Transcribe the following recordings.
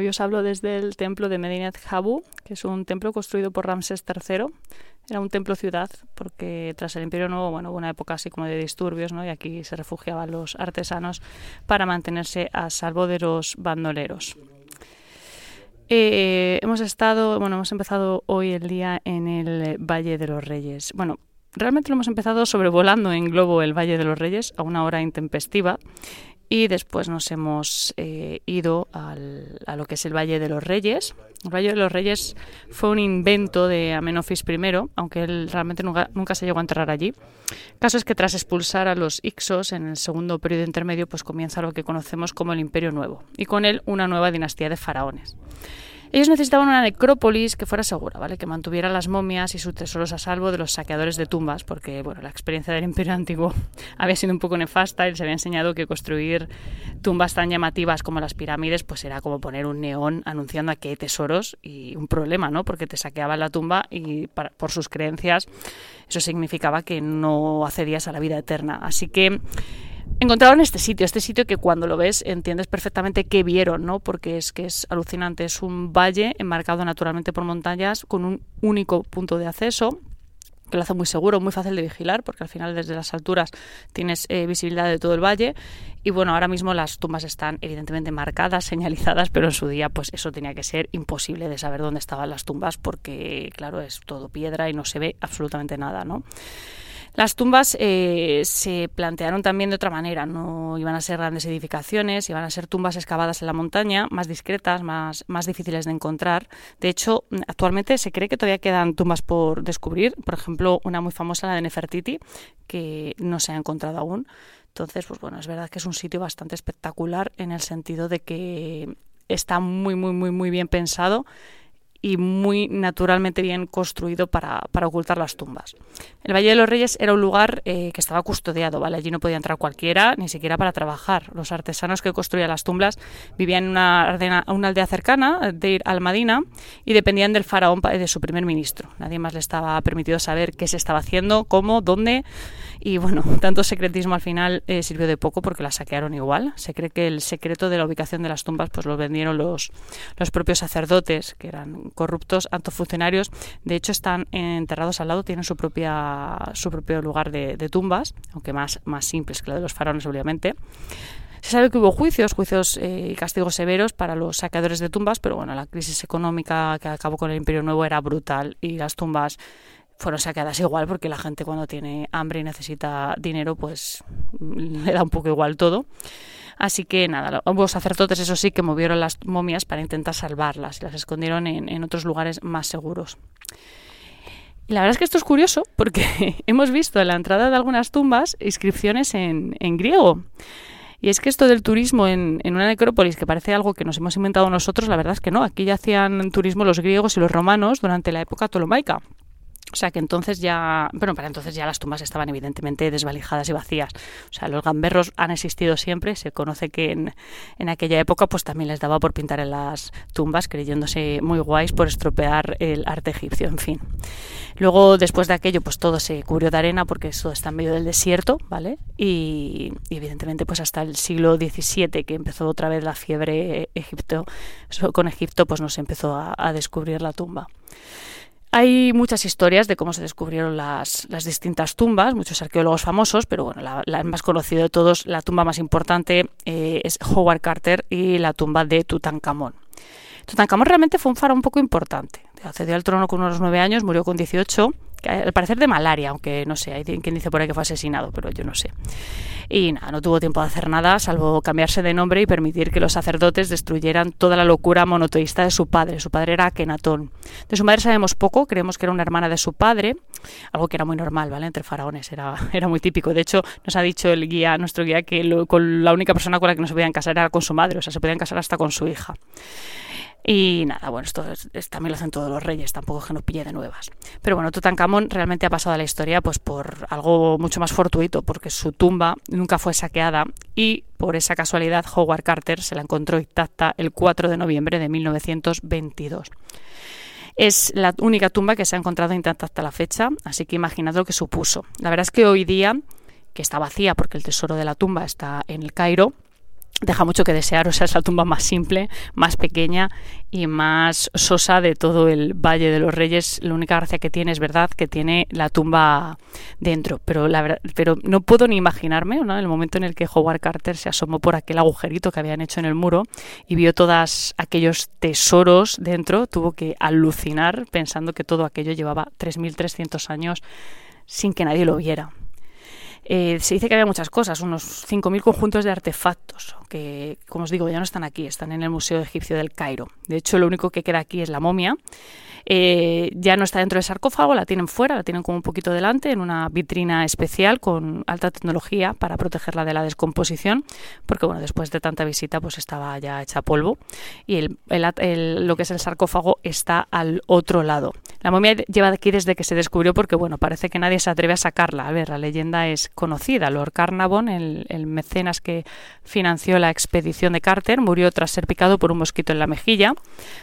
hoy os hablo desde el templo de Medinet Habu, que es un templo construido por Ramsés III. Era un templo ciudad porque tras el Imperio Nuevo, bueno, hubo una época así como de disturbios, ¿no? Y aquí se refugiaban los artesanos para mantenerse a salvo de los bandoleros. Eh, hemos estado, bueno, hemos empezado hoy el día en el Valle de los Reyes. Bueno, realmente lo hemos empezado sobrevolando en globo el Valle de los Reyes a una hora intempestiva y después nos hemos eh, ido al, a lo que es el Valle de los Reyes. El Valle de los Reyes fue un invento de Amenofis I, aunque él realmente nunca, nunca se llegó a enterrar allí. El caso es que tras expulsar a los Ixos en el segundo periodo intermedio, pues comienza lo que conocemos como el Imperio Nuevo, y con él una nueva dinastía de faraones. Ellos necesitaban una necrópolis que fuera segura, ¿vale? Que mantuviera las momias y sus tesoros a salvo de los saqueadores de tumbas, porque bueno, la experiencia del Imperio Antiguo había sido un poco nefasta y se había enseñado que construir tumbas tan llamativas como las pirámides, pues era como poner un neón anunciando a hay tesoros y un problema, ¿no? Porque te saqueaban la tumba y por sus creencias eso significaba que no accedías a la vida eterna. Así que encontraron este sitio, este sitio que cuando lo ves entiendes perfectamente qué vieron, ¿no? Porque es que es alucinante, es un valle enmarcado naturalmente por montañas con un único punto de acceso que lo hace muy seguro, muy fácil de vigilar, porque al final desde las alturas tienes eh, visibilidad de todo el valle. Y bueno, ahora mismo las tumbas están evidentemente marcadas, señalizadas, pero en su día pues eso tenía que ser imposible de saber dónde estaban las tumbas, porque claro, es todo piedra y no se ve absolutamente nada, ¿no? Las tumbas eh, se plantearon también de otra manera, no iban a ser grandes edificaciones, iban a ser tumbas excavadas en la montaña, más discretas, más, más difíciles de encontrar. De hecho, actualmente se cree que todavía quedan tumbas por descubrir, por ejemplo, una muy famosa, la de Nefertiti, que no se ha encontrado aún. Entonces, pues bueno, es verdad que es un sitio bastante espectacular en el sentido de que está muy, muy, muy, muy bien pensado y muy naturalmente bien construido para, para, ocultar las tumbas. El Valle de los Reyes era un lugar eh, que estaba custodiado, ¿vale? Allí no podía entrar cualquiera, ni siquiera para trabajar. Los artesanos que construían las tumbas vivían en una, una aldea cercana, de ir al Madina, y dependían del faraón de su primer ministro. Nadie más le estaba permitido saber qué se estaba haciendo, cómo, dónde, y bueno, tanto secretismo al final eh, sirvió de poco porque la saquearon igual. Se cree que el secreto de la ubicación de las tumbas pues lo vendieron los, los propios sacerdotes, que eran corruptos, altos funcionarios. De hecho, están enterrados al lado, tienen su, propia, su propio lugar de, tumbas, aunque más, más simples que la de los faraones, obviamente. Se sabe que hubo juicios, juicios eh, y castigos severos para los saqueadores de tumbas, pero bueno, la crisis económica que acabó con el Imperio Nuevo era brutal y las tumbas fueron saqueadas igual porque la gente cuando tiene hambre y necesita dinero pues le da un poco igual todo. Así que nada, hubo sacerdotes, eso sí, que movieron las momias para intentar salvarlas y las escondieron en, otros lugares más seguros. Y la verdad es que esto es curioso porque hemos visto en la entrada de algunas tumbas inscripciones en, griego. Y es que esto del turismo en, en, una necrópolis, que parece algo que nos hemos inventado nosotros, la verdad es que no. Aquí ya hacían turismo los griegos y los romanos durante la época tolomaica. O sea que entonces ya, bueno, para entonces ya las tumbas estaban evidentemente desvalijadas y vacías. O sea, los gamberros han existido siempre. Se conoce que en, aquella época pues también les daba por pintar en las tumbas, creyéndose muy guays por estropear el arte egipcio, en fin. Luego, después de aquello, pues todo se cubrió de arena porque eso está en medio del desierto, ¿vale? Y, evidentemente pues hasta el siglo XVII, que empezó otra vez la fiebre Egipto, con Egipto, pues no se empezó a descubrir la tumba. Hay muchas historias de cómo se descubrieron las, distintas tumbas, muchos arqueólogos famosos, pero bueno, la, más conocida de todos, la tumba más importante eh, es Howard Carter y la tumba de Tutankamón. Tutankamón realmente fue un faraón un poco importante. Accedió al trono con unos nueve años, murió con 18 al parecer de malaria, aunque no sé, hay quien dice por ahí que fue asesinado, pero yo no sé. Y nada, no tuvo tiempo de hacer nada, salvo cambiarse de nombre y permitir que los sacerdotes destruyeran toda la locura monoteísta de su padre. Su padre era Akenatón. De su madre sabemos poco, creemos que era una hermana de su padre, algo que era muy normal, ¿vale? Entre faraones, era, era muy típico. De hecho, nos ha dicho el guía, nuestro guía, que con la única persona con la que no se podían casar era con su madre, o sea, se podían casar hasta con su hija. Y nada, bueno, esto también lo hacen todos los reyes, tampoco es que nos pille de nuevas. Pero bueno, Tutankamón realmente ha pasado a la historia pues por algo mucho más fortuito, porque su tumba nunca fue saqueada y por esa casualidad Howard Carter se la encontró intacta el 4 de noviembre de 1922. Es la única tumba que se ha encontrado intacta hasta la fecha, así que imaginad lo que supuso. La verdad es que hoy día, que está vacía porque el tesoro de la tumba está en el Cairo, deja mucho que desear, o sea, es la tumba más simple, más pequeña y más sosa de todo el Valle de los Reyes. La única gracia que tiene es verdad que tiene la tumba dentro, pero la verdad, pero no puedo ni imaginarme. El momento en el que Howard Carter se asomó por aquel agujerito que habían hecho en el muro y vio todos aquellos tesoros dentro, tuvo que alucinar pensando que todo aquello llevaba 3.300 años sin que nadie lo viera. Eh, se dice que había muchas cosas, unos 5.000 conjuntos de artefactos, que, como os digo, ya no están aquí, están en el Museo Egipcio del Cairo. De hecho, lo único que queda aquí es la momia. Eh, ya no está dentro del sarcófago, la tienen fuera, la tienen como un poquito delante, en una vitrina especial con alta tecnología para protegerla de la descomposición, porque bueno, después de tanta visita pues estaba ya hecha polvo y lo que es el sarcófago está al otro lado. La momia lleva aquí desde que se descubrió porque bueno, parece que nadie se atreve a sacarla. A ver, la leyenda es conocida. Lord Carnavon, el, el mecenas que financió la expedición de Carter, murió tras ser picado por un mosquito en la mejilla.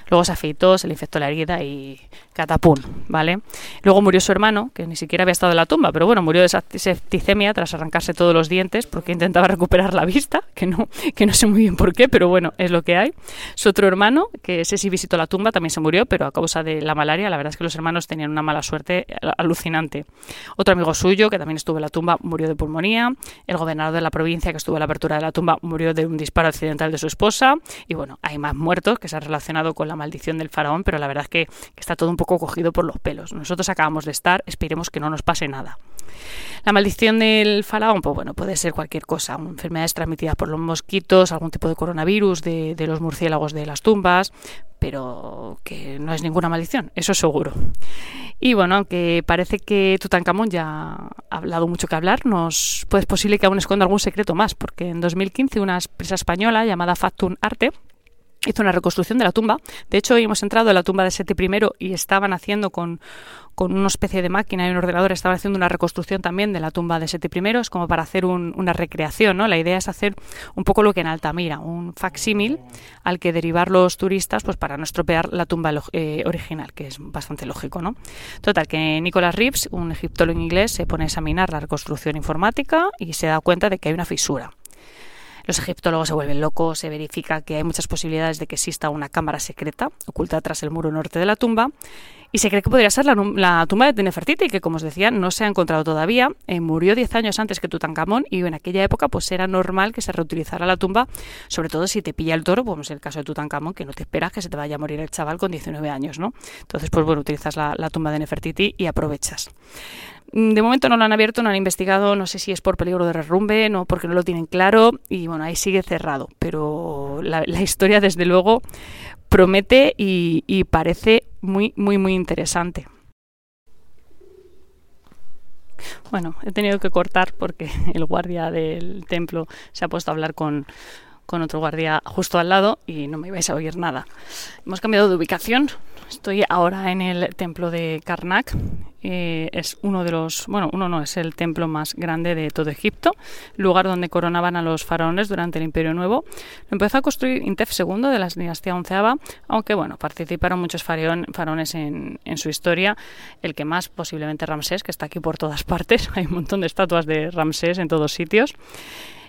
Luego se afeitó, se le infectó la herida y catapún, ¿vale? Luego murió su hermano, que ni siquiera había estado en la tumba, pero bueno, murió de septicemia tras arrancarse todos los dientes porque intentaba recuperar la vista, que no, que no sé muy bien por qué, pero bueno, es lo que hay. Su otro hermano, que ese sí visitó la tumba, también se murió, pero a causa de la malaria, la verdad es que los hermanos tenían una mala suerte alucinante. Otro amigo suyo, que también estuvo en la tumba, murió de pulmonía. El gobernador de la provincia, que estuvo en la apertura de la tumba, murió de un disparo accidental de su esposa. Y bueno, hay más muertos que se han relacionado con la maldición del faraón, pero la verdad es que está todo un poco cogido por los pelos. Nosotros acabamos de estar, esperemos que no nos pase nada. La maldición del faraón, pues bueno, puede ser cualquier cosa, enfermedades transmitidas por los mosquitos, algún tipo de coronavirus de, los murciélagos de las tumbas, pero que no es ninguna maldición, eso es seguro. Y bueno, aunque parece que Tutankamón ya ha hablado mucho que hablar, nos, pues es posible que aún esconda algún secreto más, porque en 2015 una empresa española llamada Factum Arte hizo una reconstrucción de la tumba. De hecho, hoy hemos entrado en la tumba de Seti I y estaban haciendo con, con una especie de máquina y un ordenador, estaban haciendo una reconstrucción también de la tumba de Seti I, es como para hacer una recreación, ¿no? La idea es hacer un poco lo que en Altamira, un facsímil al que derivar los turistas pues para no estropear la tumba eh, original, que es bastante lógico, ¿no? Total, que Nicholas Reeves, un egiptólogo inglés, se pone a examinar la reconstrucción informática y se da cuenta de que hay una fisura los egiptólogos se vuelven locos, se verifica que hay muchas posibilidades de que exista una cámara secreta oculta tras el muro norte de la tumba y se cree que podría ser la, tumba de Nefertiti, que como os decía no se ha encontrado todavía. Eh, murió 10 años antes que Tutankamón y en aquella época pues era normal que se reutilizara la tumba, sobre todo si te pilla el toro, como es el caso de Tutankamón, que no te esperas que se te vaya a morir el chaval con 19 años, ¿no? Entonces, pues bueno, utilizas la, la tumba de Nefertiti y aprovechas. Mm, de momento no lo han abierto, no han investigado, no sé si es por peligro de derrumbe, no porque no lo tienen claro y bueno, ahí sigue cerrado. Pero la, historia desde luego promete y, parece muy, muy, muy interesante. Bueno, he tenido que cortar porque el guardia del templo se ha puesto a hablar con, con otro guardia justo al lado y no me ibais a oír nada. Hemos cambiado de ubicación. Estoy ahora en el templo de Karnak. Eh, es uno de los, bueno, uno no, es el templo más grande de todo Egipto, lugar donde coronaban a los faraones durante el Imperio Nuevo. Lo empezó a construir Intef II de la dinastía onceava, aunque bueno, participaron muchos faraones en, su historia. El que más, posiblemente Ramsés, que está aquí por todas partes. Hay un montón de estatuas de Ramsés en todos sitios.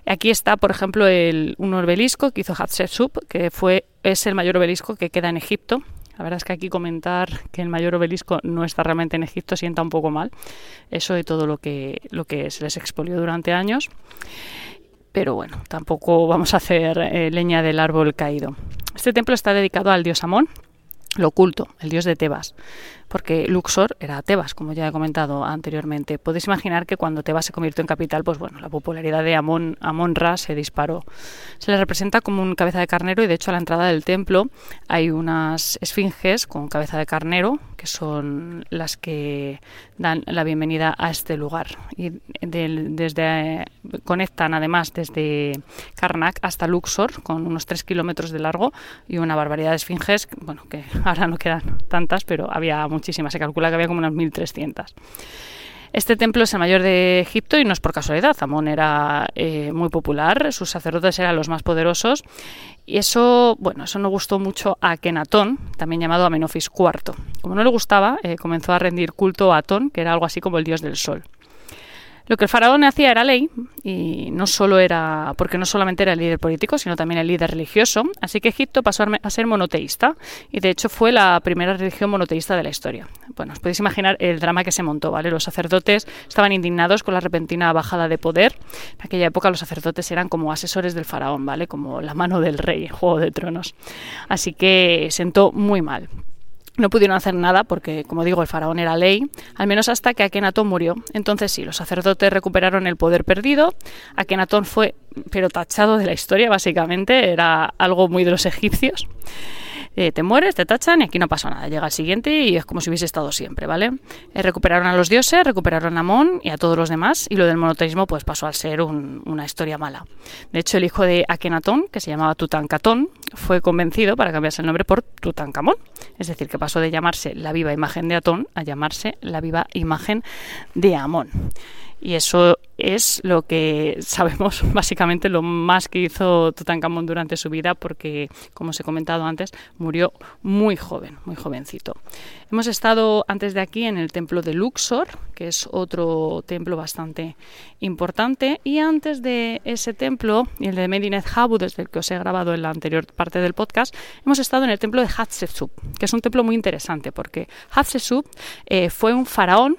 Aquí está, por ejemplo, el, un obelisco que hizo Hatshepsut, que fue, es el mayor obelisco que queda en Egipto. La verdad es que aquí comentar que el mayor obelisco no está realmente en Egipto sienta un poco mal. Eso de todo lo que, lo que se les expolió durante años. Pero bueno, tampoco vamos a hacer eh, leña del árbol caído. Este templo está dedicado al dios Amón, lo oculto, el dios de Tebas porque Luxor era Tebas, como ya he comentado anteriormente. Podéis imaginar que cuando Tebas se convirtió en capital, pues bueno, la popularidad de Amon, Amon Ra se disparó. Se le representa como un cabeza de carnero y de hecho a la entrada del templo hay unas esfinges con cabeza de carnero que son las que dan la bienvenida a este lugar y desde conectan además desde Karnak hasta Luxor con unos 3 kilómetros de largo y una barbaridad de esfinges, bueno, que ahora no quedan tantas, pero había muchísimas, se calcula que había como unas 1300. Este templo es el mayor de Egipto y no es por casualidad. Amón era eh, muy popular, sus sacerdotes eran los más poderosos y eso, bueno, eso no gustó mucho a Kenatón, también llamado Amenofis IV. Como no le gustaba, eh, comenzó a rendir culto a Atón, que era algo así como el dios del sol. Lo que el faraón hacía era ley y no solo era porque no solamente era el líder político, sino también el líder religioso, así que Egipto pasó a ser monoteísta y de hecho fue la primera religión monoteísta de la historia. Bueno, os podéis imaginar el drama que se montó, ¿vale? Los sacerdotes estaban indignados con la repentina bajada de poder. En aquella época los sacerdotes eran como asesores del faraón, ¿vale? Como la mano del rey Juego de Tronos. Así que sentó muy mal. No pudieron hacer nada porque, como digo, el faraón era ley, al menos hasta que Akenatón murió. Entonces sí, los sacerdotes recuperaron el poder perdido. Akenatón fue, pero tachado de la historia, básicamente, era algo muy de los egipcios. Eh, te mueres, te tachan y aquí no pasa nada. Llega el siguiente y es como si hubiese estado siempre, ¿vale? Eh, recuperaron a los dioses, recuperaron a Amón y a todos los demás y lo del monoteísmo pues pasó a ser una historia mala. De hecho, el hijo de Akenatón, que se llamaba Tutankatón, fue convencido para cambiarse el nombre por Tutankamón. Es decir, que pasó de llamarse la viva imagen de Atón a llamarse la viva imagen de Amón. Y eso es lo que sabemos básicamente lo más que hizo Tutankamón durante su vida porque, como os he comentado antes, murió muy joven, muy jovencito. Hemos estado antes de aquí en el templo de Luxor, que es otro templo bastante importante, y antes de ese templo y el de Medinet Habu, desde el que os he grabado en la anterior parte del podcast, hemos estado en el templo de Hatshepsut, que es un templo muy interesante porque Hatshepsut eh, fue un faraón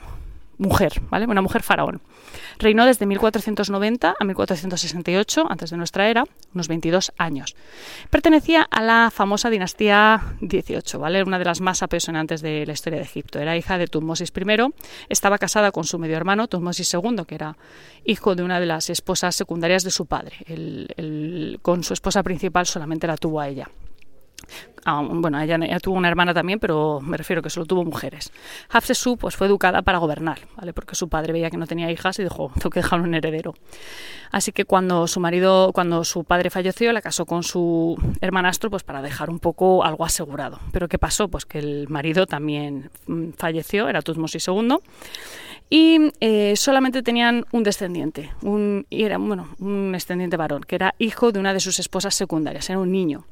mujer, ¿vale? Una mujer faraón. Reinó desde 1490 a 1468, antes de nuestra era, unos 22 años. Pertenecía a la famosa dinastía 18, ¿vale? Una de las más apasionantes de la historia de Egipto. Era hija de Tutmosis I, estaba casada con su medio hermano Tutmosis II, que era hijo de una de las esposas secundarias de su padre. con su esposa principal solamente la tuvo a ella. Ah, bueno, ella, tuvo una hermana también, pero me refiero que solo tuvo mujeres. Hatshepsut pues, fue educada para gobernar, ¿vale? porque su padre veía que no tenía hijas y dijo, tengo que dejar un heredero. Así que cuando su marido, cuando su padre falleció, la casó con su hermanastro pues, para dejar un poco algo asegurado. Pero ¿qué pasó? Pues que el marido también mm, falleció, era Tutmosis II, y eh, solamente tenían un descendiente, un, era bueno, un descendiente varón, que era hijo de una de sus esposas secundarias, era un niño.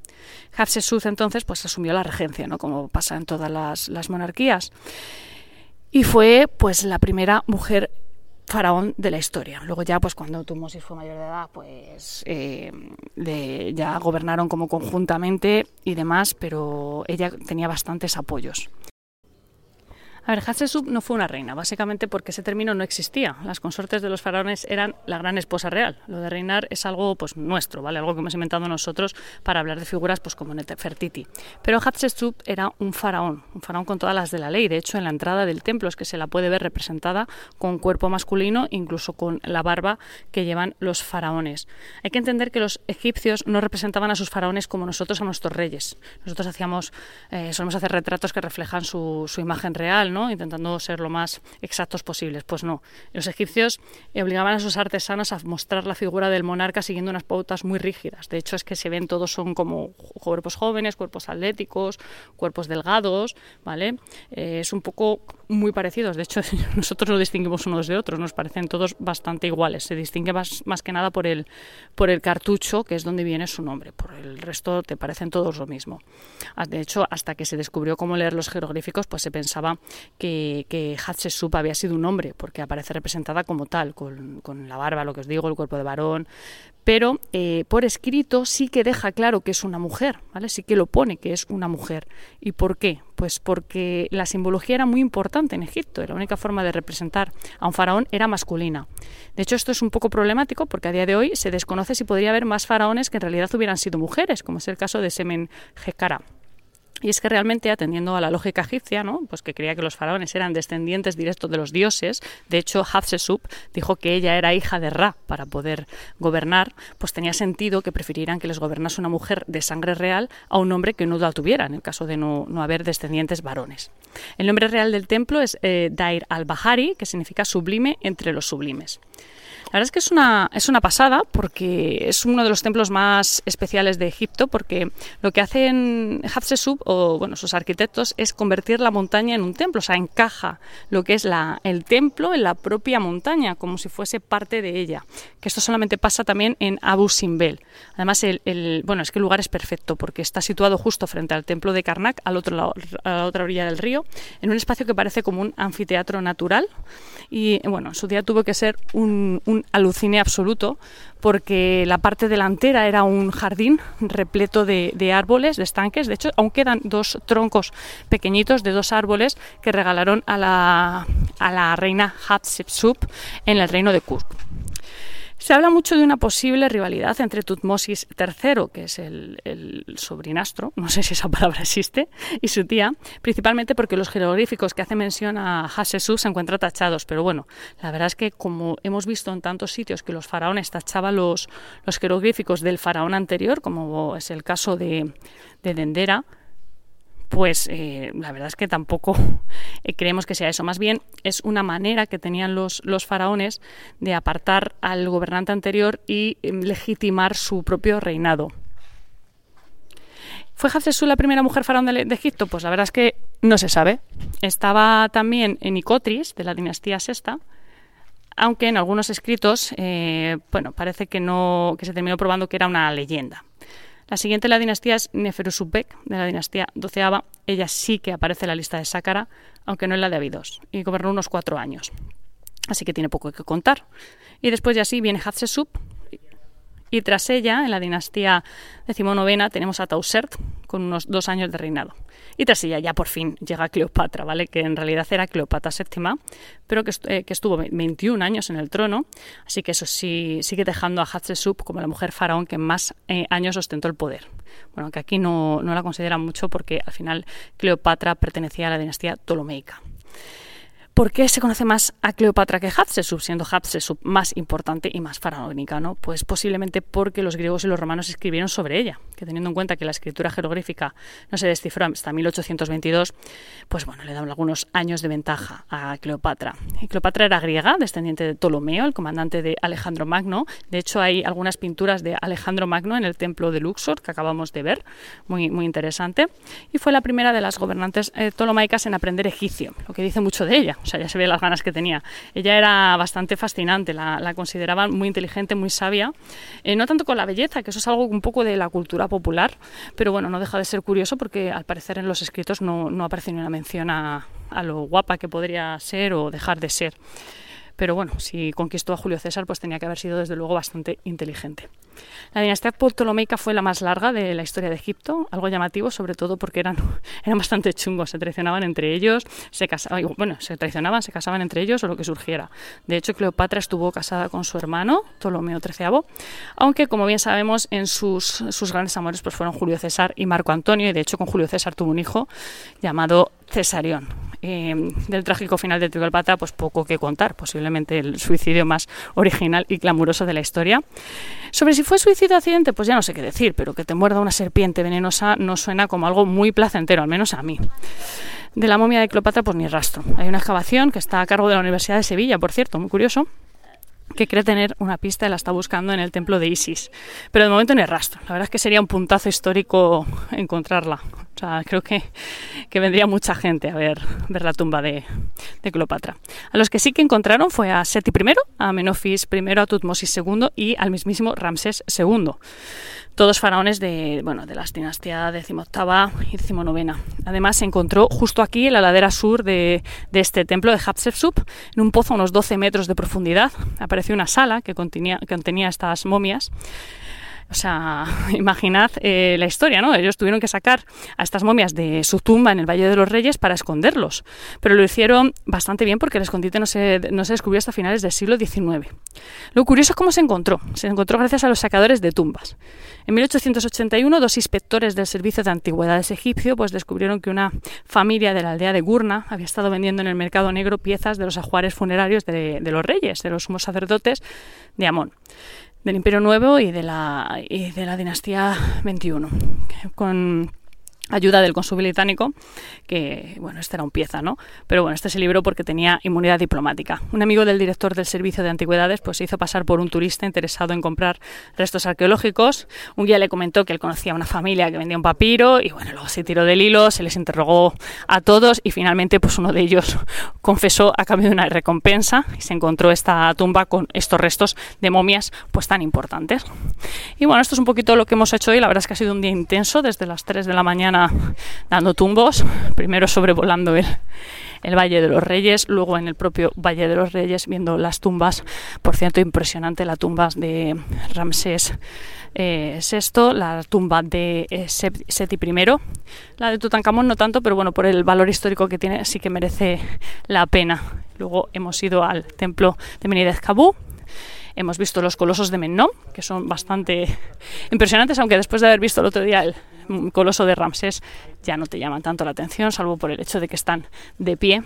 Hatshepsut entonces pues asumió la regencia, ¿no? como pasa en todas las, monarquías. Y fue pues la primera mujer faraón de la historia. Luego ya, pues cuando Tutmosis fue mayor de edad, pues eh, ya gobernaron como conjuntamente y demás, pero ella tenía bastantes apoyos. A ver, Hatshepsut no fue una reina, básicamente porque ese término no existía. Las consortes de los faraones eran la gran esposa real. Lo de reinar es algo pues nuestro, ¿vale? Algo que hemos inventado nosotros para hablar de figuras pues como Nefertiti. Pero Hatshepsut era un faraón, un faraón con todas las de la ley. De hecho, en la entrada del templo es que se la puede ver representada con cuerpo masculino, incluso con la barba que llevan los faraones. Hay que entender que los egipcios no representaban a sus faraones como nosotros a nuestros reyes. Nosotros hacíamos, eh, solemos hacer retratos que reflejan su, su imagen real, intentando ser lo más exactos posibles. Pues no, los egipcios obligaban a sus artesanos a mostrar la figura del monarca siguiendo unas pautas muy rígidas. De hecho, es que se ven todos son como cuerpos jóvenes, cuerpos atléticos, cuerpos delgados, ¿vale? Eh, es un poco muy parecidos. De hecho, nosotros lo distinguimos unos de otros, nos parecen todos bastante iguales. Se distingue más, más que nada por el, por el cartucho, que es donde viene su nombre. Por el resto te parecen todos lo mismo. Ah, de hecho, hasta que se descubrió cómo leer los jeroglíficos, pues se pensaba que, que Hatshepsut había sido un hombre, porque aparece representada como tal, con, la barba, lo que os digo, el cuerpo de varón, pero eh, por escrito sí que deja claro que es una mujer, ¿vale? Sí que lo pone que es una mujer. ¿Y por qué? Pues porque la simbología era muy importante en Egipto, la única forma de representar a un faraón era masculina. De hecho, esto es un poco problemático porque a día de hoy se desconoce si podría haber más faraones que en realidad hubieran sido mujeres, como es el caso de Semen Gekara. Y es que realmente, atendiendo a la lógica egipcia, ¿no? pues que creía que los faraones eran descendientes directos de los dioses, de hecho Hatshepsut dijo que ella era hija de Ra para poder gobernar, pues tenía sentido que prefirieran que les gobernase una mujer de sangre real a un hombre que no la tuviera, en el caso de no, no haber descendientes varones. El nombre real del templo es eh, Dair al-Bahari, que significa sublime entre los sublimes. La verdad es que es una, es una pasada porque es uno de los templos más especiales de Egipto porque lo que hacen Hatshepsut o bueno, sus arquitectos es convertir la montaña en un templo, o sea, encaja lo que es la, el templo en la propia montaña como si fuese parte de ella. Que esto solamente pasa también en Abu Simbel. Además, el, bueno, es que el lugar es perfecto porque está situado justo frente al templo de Karnak, al otro lado, a la otra orilla del río, en un espacio que parece como un anfiteatro natural y bueno, en su día tuvo que ser un un, alucine absoluto porque la parte delantera era un jardín repleto de, de, árboles, de estanques. De hecho, aún quedan dos troncos pequeñitos de dos árboles que regalaron a la, a la reina Hatshepsut en el reino de Kurk. Se habla mucho de una posible rivalidad entre Tutmosis III, que es el, sobrinastro, no sé si esa palabra existe, y su tía, principalmente porque los jeroglíficos que hacen mención a Hatshepsut se encuentran tachados. Pero bueno, la verdad es que como hemos visto en tantos sitios que los faraones tachaban los, los jeroglíficos del faraón anterior, como es el caso de, de Dendera, pues eh, la verdad es que tampoco eh, creemos que sea eso. Más bien es una manera que tenían los, los faraones de apartar al gobernante anterior y eh, legitimar su propio reinado. ¿Fue Hatshepsut la primera mujer faraón de, Egipto? Pues la verdad es que no se sabe. Estaba también en Nicotris, de la dinastía sexta, aunque en algunos escritos, bueno, parece que no, que se terminó probando que era una leyenda. La siguiente en la dinastía es Neferusubek, de la dinastía doceava. Ella sí que aparece en la lista de Sácara, aunque no en la de Abidos, y gobernó unos cuatro años. Así que tiene poco que contar. Y después ya sí viene Hatshepsut, y tras ella, en la dinastía decimonovena, tenemos a Tausert, con unos dos años de reinado. Y tras ella ya por fin llega Cleopatra, ¿vale? Que en realidad era Cleopatra VII, pero que, eh, que, estuvo 21 años en el trono, así que eso sí sigue dejando a Hatshepsut como la mujer faraón que más eh, años ostentó el poder. Bueno, que aquí no, no la consideran mucho porque al final Cleopatra pertenecía a la dinastía ptolomeica. ¿Por qué se conoce más a Cleopatra que Hatshepsut, siendo Hatshepsut más importante y más faraónica? ¿no? Pues posiblemente porque los griegos y los romanos escribieron sobre ella, que teniendo en cuenta que la escritura jeroglífica no se descifró hasta 1822, pues bueno, le dan algunos años de ventaja a Cleopatra. Y Cleopatra era griega, descendiente de Ptolomeo, el comandante de Alejandro Magno. De hecho, hay algunas pinturas de Alejandro Magno en el templo de Luxor que acabamos de ver, muy, muy interesante. Y fue la primera de las gobernantes eh, ptolomaicas en aprender egipcio, lo que dice mucho de ella o sea, ya se ve las ganas que tenía. Ella era bastante fascinante, la, la consideraban muy inteligente, muy sabia, eh, no tanto con la belleza, que eso es algo un poco de la cultura popular, pero bueno, no deja de ser curioso porque al parecer en los escritos no, no aparece ni una mención a, a lo guapa que podría ser o dejar de ser. Pero bueno, si conquistó a Julio César, pues tenía que haber sido desde luego bastante inteligente. La dinastía ptolomeica fue la más larga de la historia de Egipto, algo llamativo, sobre todo porque eran, eran bastante chungos, se traicionaban entre ellos, se casaban, bueno, se traicionaban, se casaban entre ellos o lo que surgiera. De hecho, Cleopatra estuvo casada con su hermano, Ptolomeo XIII, aunque como bien sabemos, en sus, sus grandes amores pues fueron Julio César y Marco Antonio, y de hecho con Julio César tuvo un hijo llamado Cesarión. Del trágico final de Cleopatra, pues poco que contar, posiblemente el suicidio más original y glamuroso de la historia. Sobre si fue suicidio accidente, pues ya no sé qué decir, pero que te muerda una serpiente venenosa no suena como algo muy placentero, al menos a mí. De la momia de Cleopatra, pues ni rastro. Hay una excavación que está a cargo de la Universidad de Sevilla, por cierto, muy curioso, que cree tener una pista y la está buscando en el templo de Isis. Pero de momento no hay rastro. La verdad es que sería un puntazo histórico encontrarla. O sea, creo que, que vendría mucha gente a ver, ver la tumba de, Cleopatra. A los que sí que encontraron fue a Seti I, a Menofis I, a Tutmosis II y al mismísimo Ramsés II todos faraones de, bueno, de las dinastías decimoctava y decimonovena. Además, se encontró justo aquí, en la ladera sur de, de este templo de Hatshepsut, en un pozo a unos 12 metros de profundidad, apareció una sala que contenía, que contenía estas momias o sea, imaginad eh, la historia, ¿no? Ellos tuvieron que sacar a estas momias de su tumba en el Valle de los Reyes para esconderlos, pero lo hicieron bastante bien porque el escondite no se, no se descubrió hasta finales del siglo XIX. Lo curioso es cómo se encontró. Se encontró gracias a los sacadores de tumbas. En 1881, dos inspectores del Servicio de Antigüedades egipcio pues, descubrieron que una familia de la aldea de Gurna había estado vendiendo en el mercado negro piezas de los ajuares funerarios de, de los reyes, de los sumos sacerdotes de Amón del Imperio Nuevo y de la, y de la dinastía 21. Con ayuda del cónsul británico, que, bueno, esta era un pieza, ¿no? Pero bueno, este se libró porque tenía inmunidad diplomática. Un amigo del director del Servicio de Antigüedades, pues se hizo pasar por un turista interesado en comprar restos arqueológicos. Un guía le comentó que él conocía a una familia que vendía un papiro y, bueno, luego se tiró del hilo, se les interrogó a todos y finalmente, pues uno de ellos confesó a cambio de una recompensa y se encontró esta tumba con estos restos de momias, pues tan importantes. Y bueno, esto es un poquito lo que hemos hecho hoy. La verdad es que ha sido un día intenso desde las 3 de la mañana dando tumbos, primero sobrevolando el, el Valle de los Reyes, luego en el propio Valle de los Reyes viendo las tumbas, por cierto impresionante la tumba de Ramsés eh, VI, la tumba de eh, Seti I, la de Tutankamón no tanto, pero bueno, por el valor histórico que tiene sí que merece la pena. Luego hemos ido al templo de Menidez Kabú, hemos visto los colosos de Mennom, que son bastante impresionantes, aunque después de haber visto el otro día el coloso de Ramsés ya no te llaman tanto la atención, salvo por el hecho de que están de pie.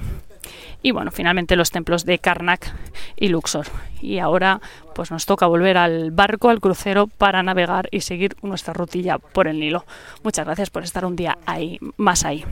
Y bueno, finalmente los templos de Karnak y Luxor. Y ahora pues nos toca volver al barco, al crucero, para navegar y seguir nuestra rutilla por el Nilo. Muchas gracias por estar un día ahí, más ahí.